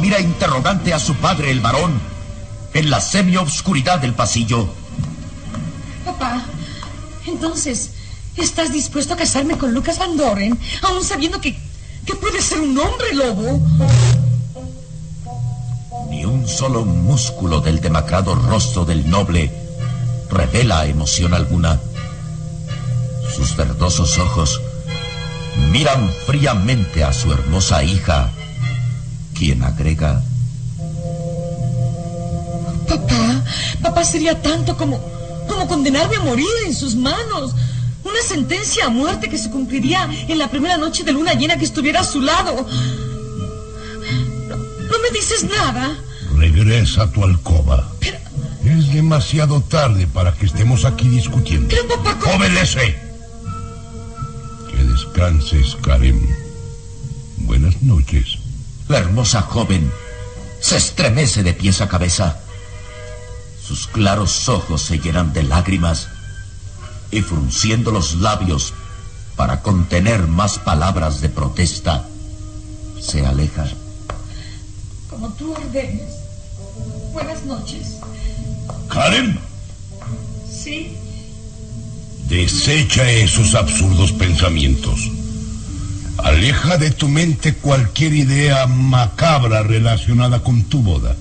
Mira interrogante a su padre, el varón, en la semi-obscuridad del pasillo. Papá, entonces, ¿estás dispuesto a casarme con Lucas Van Doren, aún sabiendo que, que puede ser un hombre lobo? Ni un solo músculo del demacrado rostro del noble revela emoción alguna. Sus verdosos ojos miran fríamente a su hermosa hija quien agrega... Papá, papá sería tanto como, como condenarme a morir en sus manos. Una sentencia a muerte que se cumpliría en la primera noche de luna llena que estuviera a su lado. No, me dices nada. Regresa a tu alcoba. Es demasiado tarde para que estemos aquí discutiendo. Pero papá... ¿cómo? ¡Obedece! Que descanses, Karen. Buenas noches. La hermosa joven se estremece de pies a cabeza. Sus claros ojos se llenan de lágrimas y frunciendo los labios para contener más palabras de protesta, se aleja. Como tú ordenes. Buenas noches. Karen. Sí. Desecha esos absurdos pensamientos. Aleja de tu mente cualquier idea macabra relacionada con tu boda.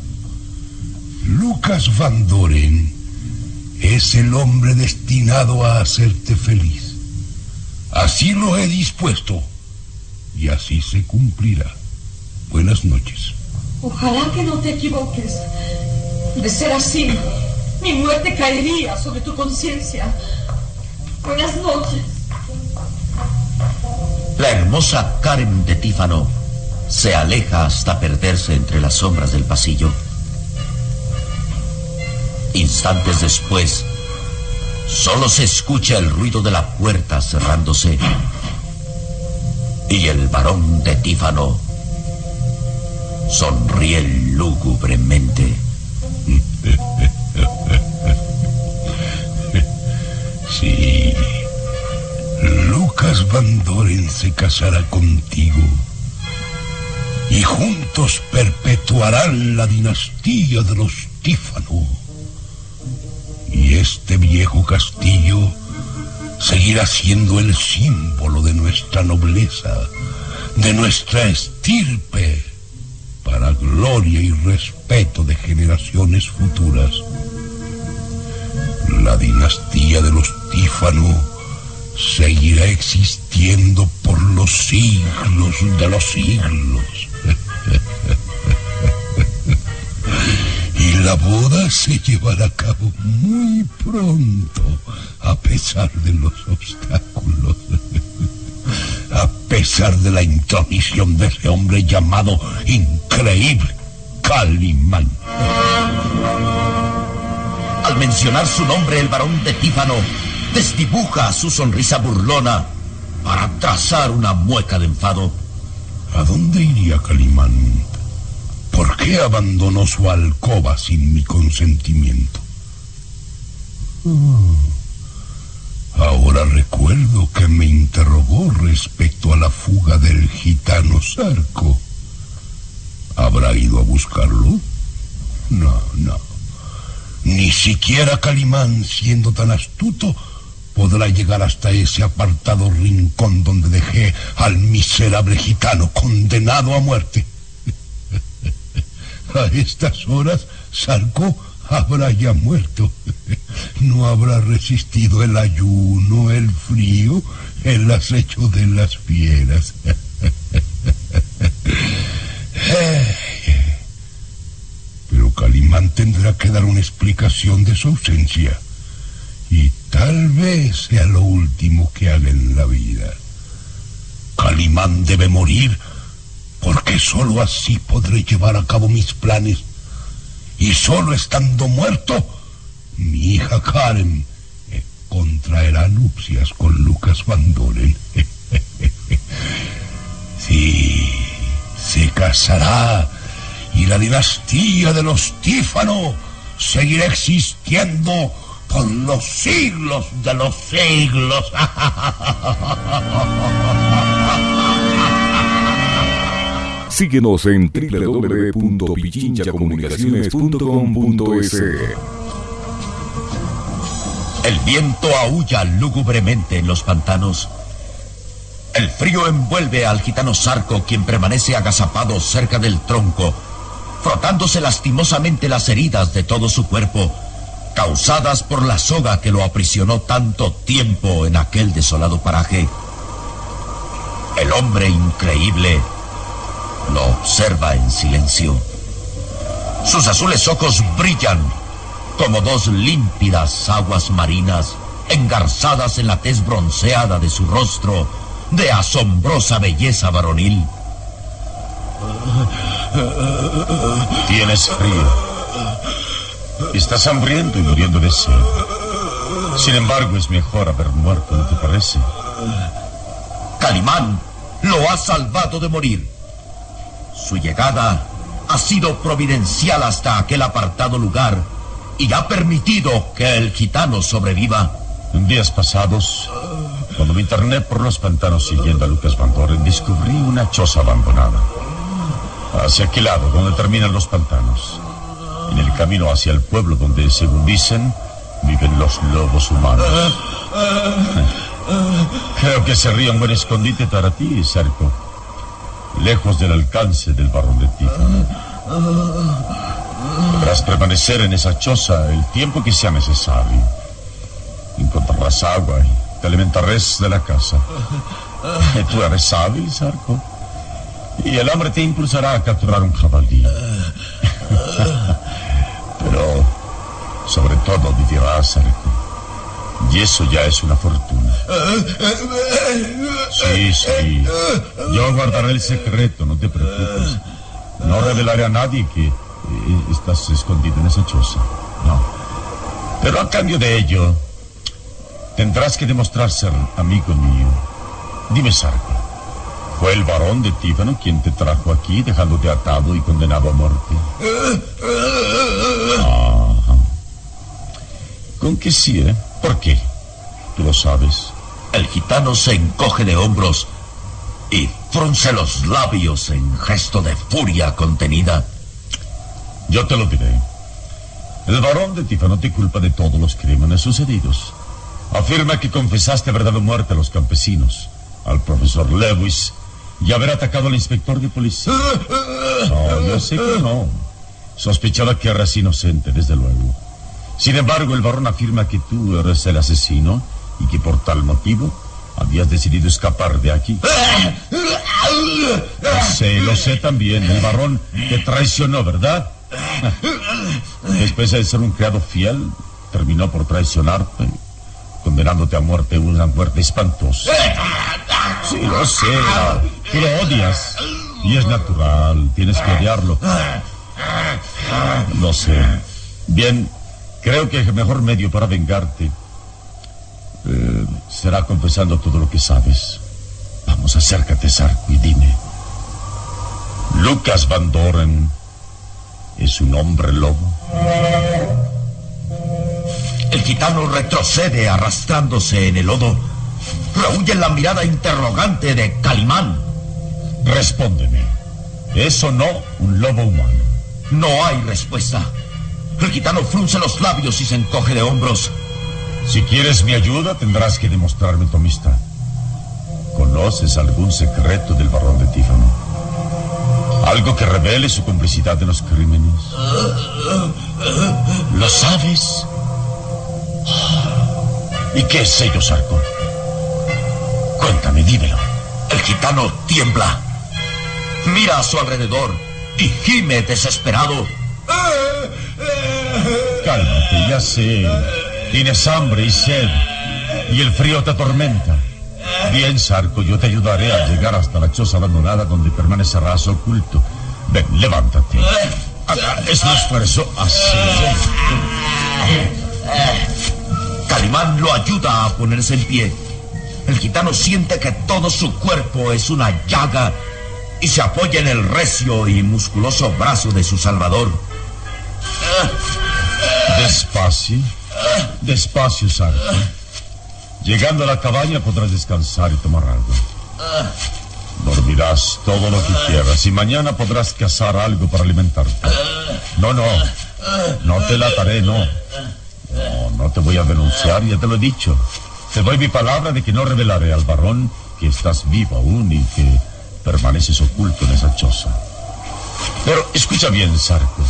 Lucas Van Doren es el hombre destinado a hacerte feliz. Así lo he dispuesto y así se cumplirá. Buenas noches. Ojalá que no te equivoques. De ser así, Mi muerte caería sobre tu conciencia. Buenas noches. La hermosa Karen de Tífano se aleja hasta perderse entre las sombras del pasillo. Instantes después, solo se escucha el ruido de la puerta cerrándose y el varón de Tífano sonríe lúgubremente. Lucas Van Doren se casará contigo y juntos perpetuarán la dinastía de los Tífano. Y este viejo castillo seguirá siendo el símbolo de nuestra nobleza, de nuestra estirpe, para gloria y respeto de generaciones futuras. La dinastía de los Tífano seguirá existiendo por los siglos de los siglos. y la boda se llevará a cabo muy pronto, a pesar de los obstáculos. A pesar de la intromisión de ese hombre llamado increíble Calimán. Al mencionar su nombre, el varón de Tífano desdibuja su sonrisa burlona para trazar una mueca de enfado. ¿A dónde iría Calimán? ¿Por qué abandonó su alcoba sin mi consentimiento? Ah, ahora recuerdo que me interrogó respecto a la fuga del gitano Sarco. ¿Habrá ido a buscarlo? No, no. Ni siquiera Calimán, siendo tan astuto, podrá llegar hasta ese apartado rincón donde dejé al miserable gitano condenado a muerte. A estas horas, Sarco habrá ya muerto. No habrá resistido el ayuno, el frío, el acecho de las fieras. Pero Calimán tendrá que dar una explicación de su ausencia. Y tal vez sea lo último que haga en la vida. Calimán debe morir porque sólo así podré llevar a cabo mis planes. Y sólo estando muerto, mi hija Karen contraerá nupcias con Lucas Van Doren. sí, se casará y la dinastía de los Tífano seguirá existiendo por los siglos de los siglos. Síguenos en www.pichinchacomunicaciones.com.es. El viento aúlla lúgubremente en los pantanos. El frío envuelve al gitano Sarco, quien permanece agazapado cerca del tronco, frotándose lastimosamente las heridas de todo su cuerpo, causadas por la soga que lo aprisionó tanto tiempo en aquel desolado paraje. El hombre increíble lo observa en silencio. Sus azules ojos brillan como dos límpidas aguas marinas engarzadas en la tez bronceada de su rostro de asombrosa belleza varonil. Tienes frío. Estás hambriento y muriendo de sed. Sin embargo, es mejor haber muerto, ¿no te parece? Calimán lo ha salvado de morir. Su llegada ha sido providencial hasta aquel apartado lugar y ha permitido que el gitano sobreviva. En días pasados, cuando me interné por los pantanos siguiendo a Lucas Van Doren, descubrí una choza abandonada. Hacia aquel lado, donde terminan los pantanos. En el camino hacia el pueblo donde, según dicen, viven los lobos humanos. Creo que sería un buen escondite para ti, Sarko. Lejos del alcance del barón de Tífano. Podrás permanecer en esa choza el tiempo que sea necesario. Encontrarás agua y te alimentarás de la casa. Tú eres sabio, Sarko. Y el hambre te impulsará a capturar un jabalí. Sobre todo vivirás, Arco. Y eso ya es una fortuna. Sí, sí. Yo guardaré el secreto, no te preocupes. No revelaré a nadie que eh, estás escondido en esa choza. No. Pero a cambio de ello, tendrás que demostrar ser amigo mío. Dime, Sarko, ¿fue el varón de Tífano quien te trajo aquí, dejándote atado y condenado a muerte? Ajá. Con que sí, ¿eh? ¿Por qué? Tú lo sabes. El gitano se encoge de hombros y frunce los labios en gesto de furia contenida. Yo te lo diré. El varón de Tífano te culpa de todos los crímenes sucedidos. Afirma que confesaste haber dado muerte a los campesinos, al profesor Lewis y haber atacado al inspector de policía. No, yo sé que no. Sospechaba que eras inocente, desde luego. Sin embargo, el varón afirma que tú eres el asesino y que por tal motivo habías decidido escapar de aquí. Lo sé, lo sé también. El varón te traicionó, ¿verdad? Después de ser un criado fiel, terminó por traicionarte, condenándote a muerte, una muerte espantosa. Sí, lo sé. Tú lo odias. Y es natural, tienes que odiarlo. Lo sé. Bien, creo que el mejor medio para vengarte eh, será confesando todo lo que sabes. Vamos, acércate, Sarko, y dime. Lucas Van Doren es un hombre lobo. El gitano retrocede arrastrándose en el lodo. Rehuye la mirada interrogante de Calimán. Respóndeme. ¿Es o no un lobo humano? No hay respuesta. El gitano frunce los labios y se encoge de hombros. Si quieres mi ayuda, tendrás que demostrarme tu. ¿Conoces algún secreto del barón de Tífano? ¿Algo que revele su complicidad en los crímenes? ¿Lo sabes? ¿Y qué es ello, Sarko? Cuéntame, dímelo. El gitano tiembla. Mira a su alrededor y gime desesperado. Cálmate, ya sé. Tienes hambre y sed. Y el frío te atormenta. Bien, Sarco, yo te ayudaré a llegar hasta la choza abandonada donde permanecerás oculto. Ven, levántate. Haga ese esfuerzo así. Calimán lo ayuda a ponerse en pie. El gitano siente que todo su cuerpo es una llaga y se apoya en el recio y musculoso brazo de su salvador. Despacio. Despacio, Sarko. Llegando a la cabaña podrás descansar y tomar algo. Dormirás todo lo que quieras y mañana podrás cazar algo para alimentarte. No, no. No te la ataré, no. No, no te voy a denunciar, ya te lo he dicho. Te doy mi palabra de que no revelaré al varón que estás vivo aún y que permaneces oculto en esa choza. Pero escucha bien, Sarko.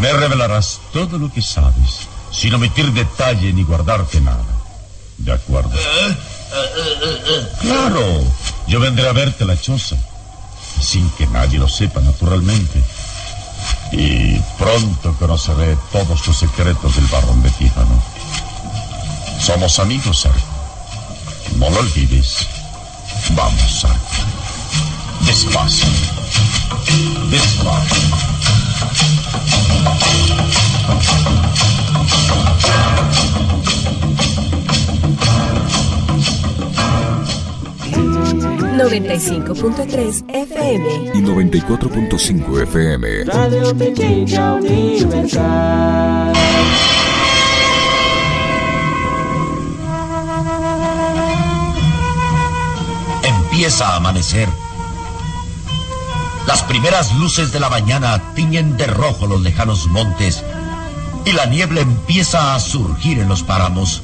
Me revelarás todo lo que sabes, sin omitir detalle ni guardarte nada. ¿De acuerdo? Claro, yo vendré a verte a la choza, sin que nadie lo sepa, naturalmente. Y pronto conoceré todos los secretos del barón de Tífano. Somos amigos, Sarko. No lo olvides. Vamos, Sarko. Despacio. Despacio. 95.3 FM y 94.5 FM. Radio Pequeña Universal. Empieza a amanecer. Las primeras luces de la mañana tiñen de rojo los lejanos montes y la niebla empieza a surgir en los páramos.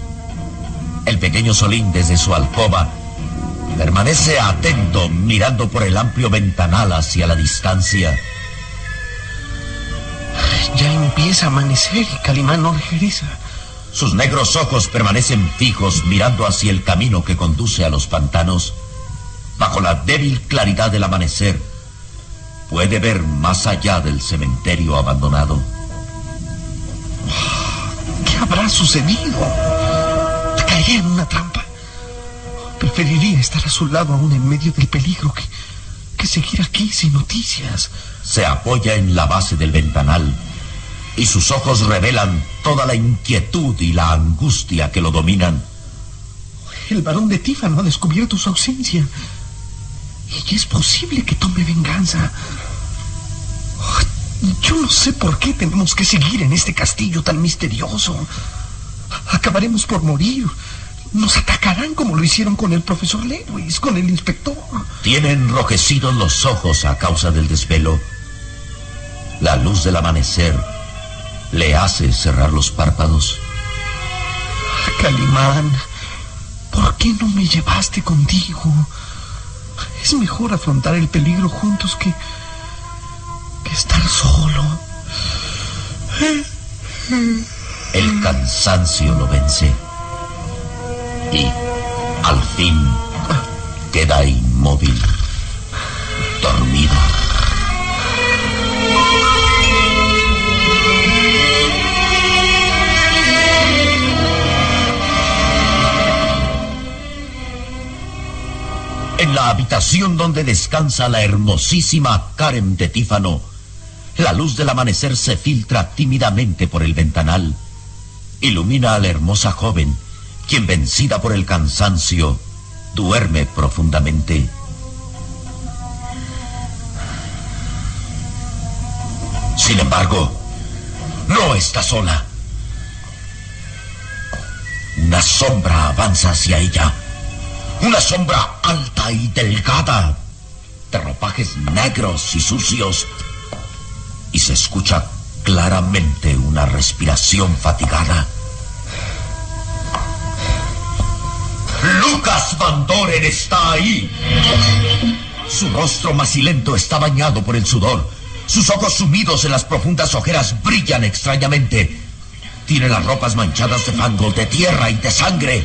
El pequeño Solín desde su alcoba permanece atento mirando por el amplio ventanal hacia la distancia. Ya empieza a amanecer y Calimán no regresa. Sus negros ojos permanecen fijos mirando hacia el camino que conduce a los pantanos. Bajo la débil claridad del amanecer, puede ver más allá del cementerio abandonado. habrá sucedido? Caería en una trampa. Preferiría estar a su lado aún en medio del peligro que, que seguir aquí sin noticias. Se apoya en la base del ventanal y sus ojos revelan toda la inquietud y la angustia que lo dominan. El varón de Tífano ha descubierto su ausencia. Y es posible que tome venganza. Yo no sé por qué tenemos que seguir en este castillo tan misterioso. Acabaremos por morir. Nos atacarán como lo hicieron con el profesor Lewis, con el inspector. Tiene enrojecidos los ojos a causa del desvelo. La luz del amanecer le hace cerrar los párpados. Calimán, ¿por qué no me llevaste contigo? Es mejor afrontar el peligro juntos que, estar solo. El cansancio lo vence. Y al fin queda inmóvil, dormido. En la habitación donde descansa la hermosísima Karen de Tífano, la luz del amanecer se filtra tímidamente por el ventanal. Ilumina a la hermosa joven, quien vencida por el cansancio, duerme profundamente. Sin embargo, no está sola. Una sombra avanza hacia ella. Una sombra alta y delgada, de ropajes negros y sucios. Y se escucha claramente una respiración fatigada. Lucas Van Doren está ahí. Su rostro macilento está bañado por el sudor. Sus ojos sumidos en las profundas ojeras brillan extrañamente. Tiene las ropas manchadas de fango, de tierra y de sangre.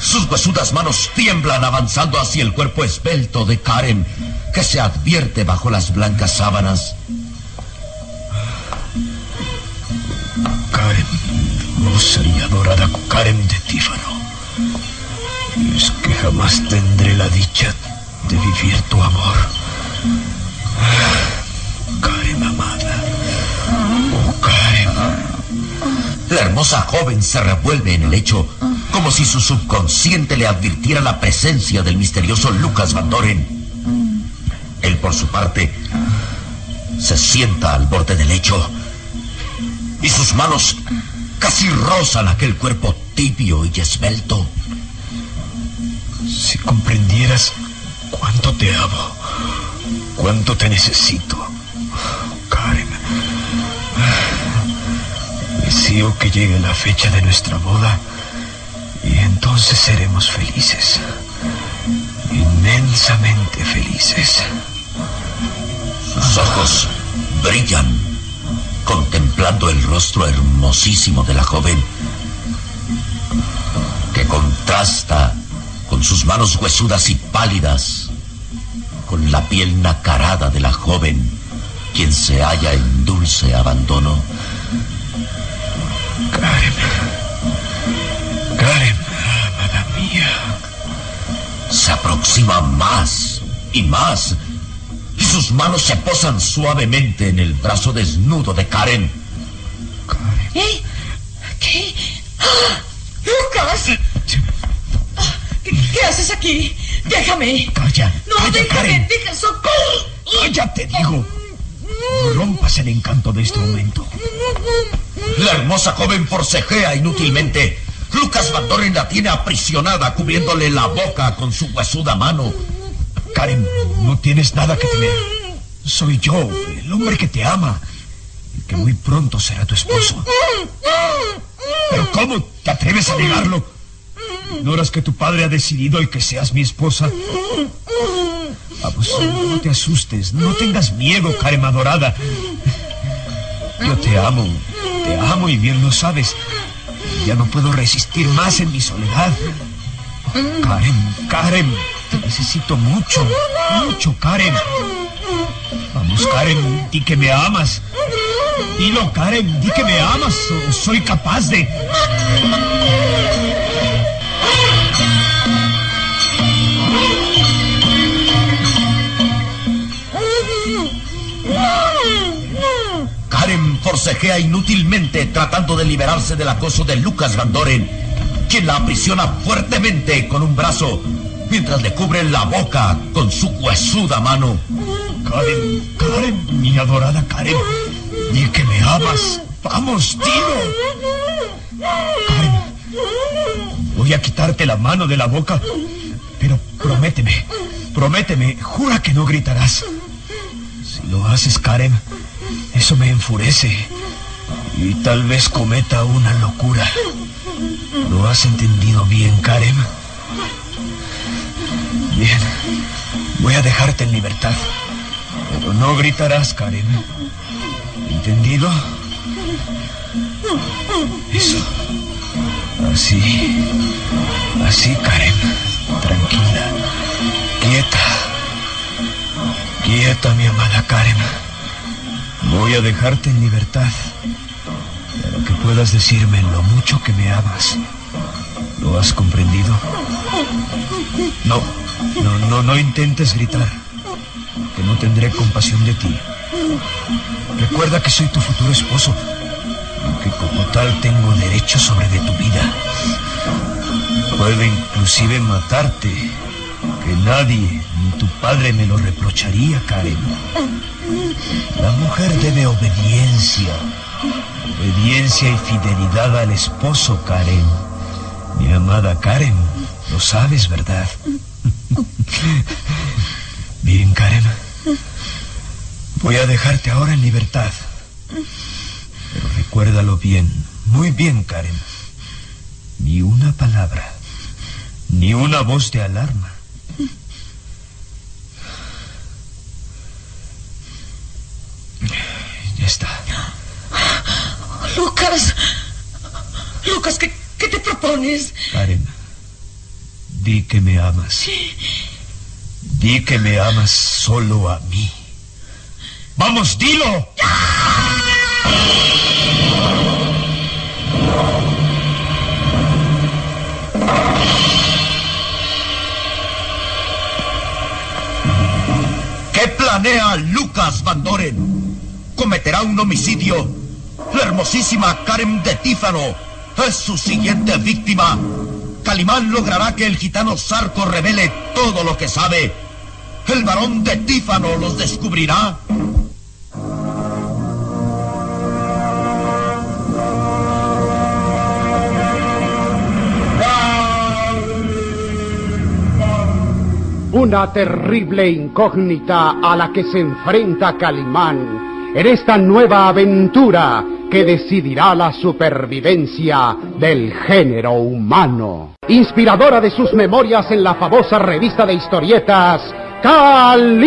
Sus huesudas manos tiemblan avanzando hacia el cuerpo esbelto de Karen, que se advierte bajo las blancas sábanas. Karen, hermosa y adorada Karen de Tífano. Es que jamás tendré la dicha de vivir tu amor. Karen amada. Oh, Karen. La hermosa joven se revuelve en el lecho, como si su subconsciente le advirtiera la presencia del misterioso Lucas Van Doren. Él, por su parte, se sienta al borde del lecho y sus manos casi rozan aquel cuerpo tibio y esbelto. Si comprendieras cuánto te amo, cuánto te necesito, Karen. Deseo que llegue la fecha de nuestra boda y entonces seremos felices. Inmensamente felices. Sus ojos brillan contemplando el rostro hermosísimo de la joven que contrasta con sus manos huesudas y pálidas con la piel nacarada de la joven quien se halla en dulce abandono. Se aproxima más y más y sus manos se posan suavemente en el brazo desnudo de Karen. ¿Eh? ¿Qué? ¡Ah! ¡Lucas! Ah, ¿Qué, qué haces aquí? Déjame. Calla. No, calla, déjame, Karen. deja socorro. Calla, te digo. No rompas el encanto de este momento. La hermosa joven forcejea inútilmente. Lucas Van Doren la tiene aprisionada, cubriéndole la boca con su huesuda mano. Karen, no tienes nada que temer. Soy yo, el hombre que te ama. Y que muy pronto será tu esposo. ¿Pero cómo te atreves a negarlo? ¿Ignoras que tu padre ha decidido el que seas mi esposa? Vamos, no te asustes, no tengas miedo, Karen adorada. Yo te amo, te amo y bien lo sabes. Ya no puedo resistir más en mi soledad. Karen, Karen, te necesito mucho, mucho, Karen. Vamos, Karen, di que me amas. Dilo, Karen, di que me amas. Soy capaz de... forcejea inútilmente tratando de liberarse del acoso de Lucas Van Doren, quien la aprisiona fuertemente con un brazo mientras le cubre la boca con su huesuda mano. Karen, Karen, mi adorada Karen, di que me amas. Vamos, dilo. Karen, voy a quitarte la mano de la boca, pero prométeme, prométeme, jura que no gritarás. Si lo haces, Karen, eso me enfurece y tal vez cometa una locura. ¿Lo has entendido bien, Karen? Bien, voy a dejarte en libertad. Pero no gritarás, Karen. ¿Entendido? Eso. Así. Así, Karen. Tranquila. Quieta. Quieta, mi amada Karen. Voy a dejarte en libertad para que puedas decirme lo mucho que me amas. ¿Lo has comprendido? No, no, no, no intentes gritar, que no tendré compasión de ti. Recuerda que soy tu futuro esposo, que como tal tengo derecho sobre de tu vida. Puedo inclusive matarte, que nadie, tu padre me lo reprocharía, Karen. La mujer debe obediencia. Obediencia y fidelidad al esposo, Karen. Mi amada Karen, lo sabes, ¿verdad? Bien, Karen. Voy a dejarte ahora en libertad. Pero recuérdalo bien, muy bien, Karen. Ni una palabra, ni una voz de alarma. Ya está. Lucas. Lucas, ¿qué, qué te propones? Karen, di que me amas. Di que me amas solo a mí. ¡Vamos, dilo! ¿Qué planea Lucas Van Doren? ¿Cometerá un homicidio? La hermosísima Karen de Tífano es su siguiente víctima. Calimán logrará que el gitano Sarco revele todo lo que sabe. ¿El varón de Tífano los descubrirá? Una terrible incógnita a la que se enfrenta Calimán en esta nueva aventura que decidirá la supervivencia del género humano. Inspiradora de sus memorias en la famosa revista de historietas Calimán.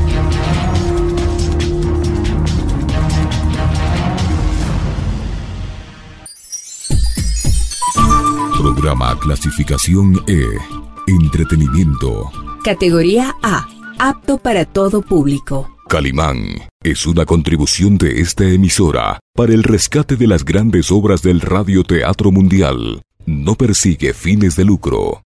Programa clasificación E. Entretenimiento. Categoría A. Apto para todo público. Calimán es una contribución de esta emisora para el rescate de las grandes obras del radioteatro mundial. no persigue fines de lucro.